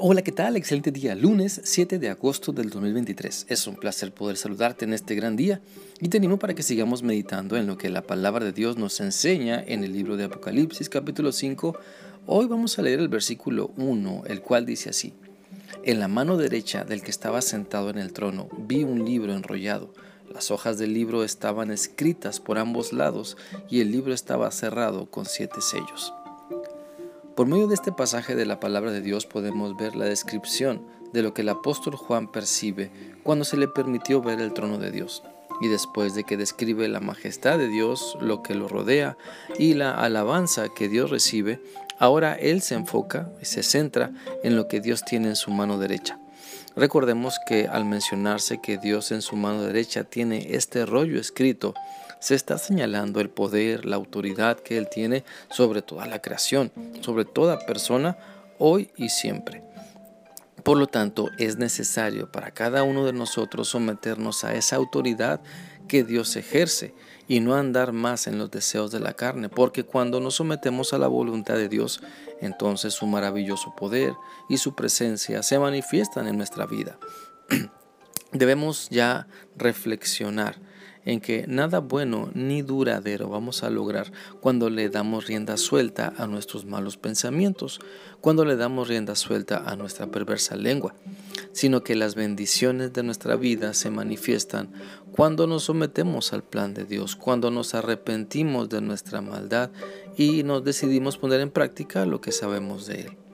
Hola, ¿qué tal? Excelente día, lunes 7 de agosto del 2023. Es un placer poder saludarte en este gran día y te animo para que sigamos meditando en lo que la palabra de Dios nos enseña en el libro de Apocalipsis capítulo 5. Hoy vamos a leer el versículo 1, el cual dice así. En la mano derecha del que estaba sentado en el trono vi un libro enrollado. Las hojas del libro estaban escritas por ambos lados y el libro estaba cerrado con siete sellos. Por medio de este pasaje de la palabra de Dios podemos ver la descripción de lo que el apóstol Juan percibe cuando se le permitió ver el trono de Dios. Y después de que describe la majestad de Dios, lo que lo rodea y la alabanza que Dios recibe, ahora él se enfoca y se centra en lo que Dios tiene en su mano derecha. Recordemos que al mencionarse que Dios en su mano derecha tiene este rollo escrito, se está señalando el poder, la autoridad que Él tiene sobre toda la creación, sobre toda persona, hoy y siempre. Por lo tanto, es necesario para cada uno de nosotros someternos a esa autoridad que Dios ejerce y no andar más en los deseos de la carne, porque cuando nos sometemos a la voluntad de Dios, entonces su maravilloso poder y su presencia se manifiestan en nuestra vida. Debemos ya reflexionar en que nada bueno ni duradero vamos a lograr cuando le damos rienda suelta a nuestros malos pensamientos, cuando le damos rienda suelta a nuestra perversa lengua, sino que las bendiciones de nuestra vida se manifiestan cuando nos sometemos al plan de Dios, cuando nos arrepentimos de nuestra maldad y nos decidimos poner en práctica lo que sabemos de Él.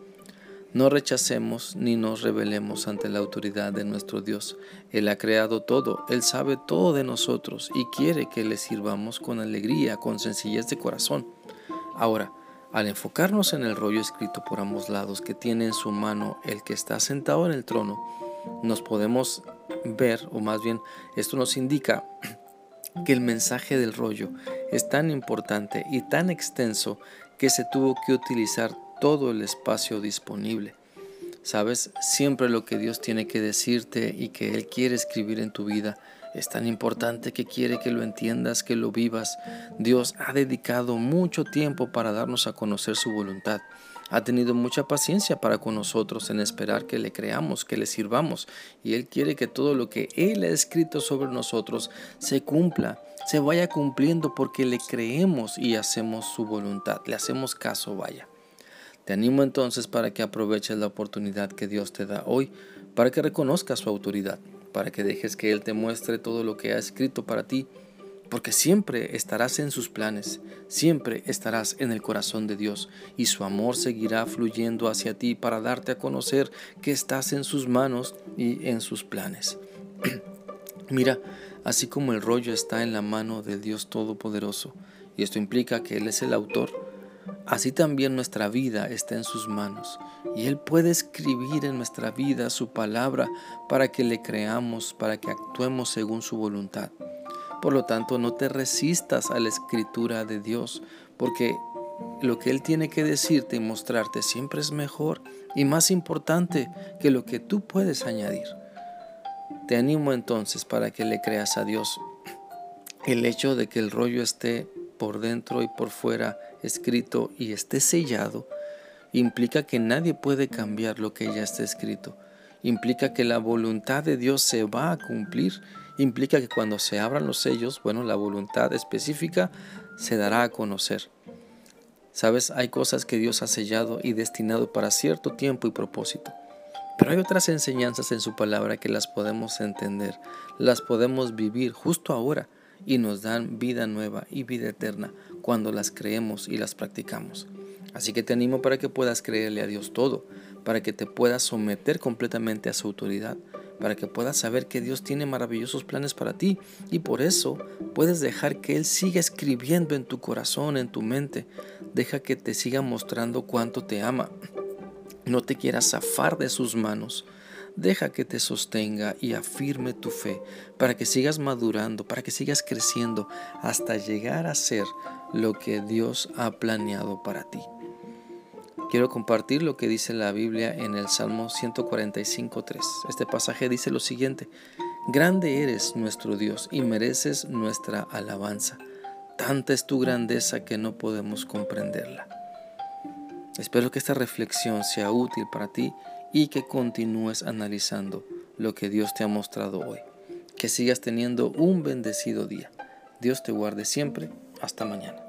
No rechacemos ni nos rebelemos ante la autoridad de nuestro Dios. Él ha creado todo, Él sabe todo de nosotros y quiere que le sirvamos con alegría, con sencillez de corazón. Ahora, al enfocarnos en el rollo escrito por ambos lados que tiene en su mano el que está sentado en el trono, nos podemos ver, o más bien esto nos indica que el mensaje del rollo es tan importante y tan extenso que se tuvo que utilizar todo el espacio disponible. Sabes, siempre lo que Dios tiene que decirte y que Él quiere escribir en tu vida es tan importante que quiere que lo entiendas, que lo vivas. Dios ha dedicado mucho tiempo para darnos a conocer su voluntad. Ha tenido mucha paciencia para con nosotros en esperar que le creamos, que le sirvamos. Y Él quiere que todo lo que Él ha escrito sobre nosotros se cumpla, se vaya cumpliendo porque le creemos y hacemos su voluntad, le hacemos caso, vaya. Te animo entonces para que aproveches la oportunidad que Dios te da hoy, para que reconozcas su autoridad, para que dejes que Él te muestre todo lo que ha escrito para ti, porque siempre estarás en sus planes, siempre estarás en el corazón de Dios y su amor seguirá fluyendo hacia ti para darte a conocer que estás en sus manos y en sus planes. Mira, así como el rollo está en la mano del Dios Todopoderoso, y esto implica que Él es el autor, Así también nuestra vida está en sus manos y Él puede escribir en nuestra vida su palabra para que le creamos, para que actuemos según su voluntad. Por lo tanto, no te resistas a la escritura de Dios, porque lo que Él tiene que decirte y mostrarte siempre es mejor y más importante que lo que tú puedes añadir. Te animo entonces para que le creas a Dios. El hecho de que el rollo esté por dentro y por fuera escrito y esté sellado, implica que nadie puede cambiar lo que ya está escrito. Implica que la voluntad de Dios se va a cumplir. Implica que cuando se abran los sellos, bueno, la voluntad específica se dará a conocer. Sabes, hay cosas que Dios ha sellado y destinado para cierto tiempo y propósito. Pero hay otras enseñanzas en su palabra que las podemos entender, las podemos vivir justo ahora y nos dan vida nueva y vida eterna cuando las creemos y las practicamos. Así que te animo para que puedas creerle a Dios todo, para que te puedas someter completamente a su autoridad, para que puedas saber que Dios tiene maravillosos planes para ti y por eso puedes dejar que Él siga escribiendo en tu corazón, en tu mente. Deja que te siga mostrando cuánto te ama. No te quieras zafar de sus manos. Deja que te sostenga y afirme tu fe para que sigas madurando, para que sigas creciendo hasta llegar a ser lo que Dios ha planeado para ti. Quiero compartir lo que dice la Biblia en el Salmo 145.3. Este pasaje dice lo siguiente, Grande eres nuestro Dios y mereces nuestra alabanza. Tanta es tu grandeza que no podemos comprenderla. Espero que esta reflexión sea útil para ti y que continúes analizando lo que Dios te ha mostrado hoy. Que sigas teniendo un bendecido día. Dios te guarde siempre. Hasta mañana.